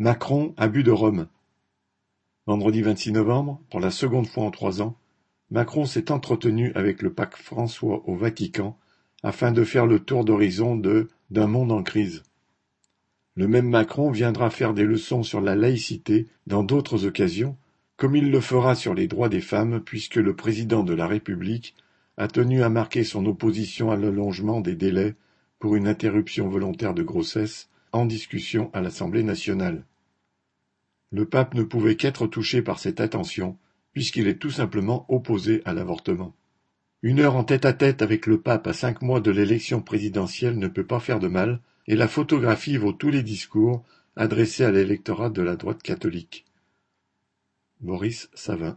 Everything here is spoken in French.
Macron abus de Rome. Vendredi vingt-six novembre, pour la seconde fois en trois ans, Macron s'est entretenu avec le pape François au Vatican afin de faire le tour d'horizon de D'un monde en crise. Le même Macron viendra faire des leçons sur la laïcité dans d'autres occasions, comme il le fera sur les droits des femmes puisque le président de la République a tenu à marquer son opposition à l'allongement des délais pour une interruption volontaire de grossesse en discussion à l'Assemblée nationale. Le pape ne pouvait qu'être touché par cette attention, puisqu'il est tout simplement opposé à l'avortement. Une heure en tête-à-tête avec le pape à cinq mois de l'élection présidentielle ne peut pas faire de mal, et la photographie vaut tous les discours adressés à l'électorat de la droite catholique. Maurice Savin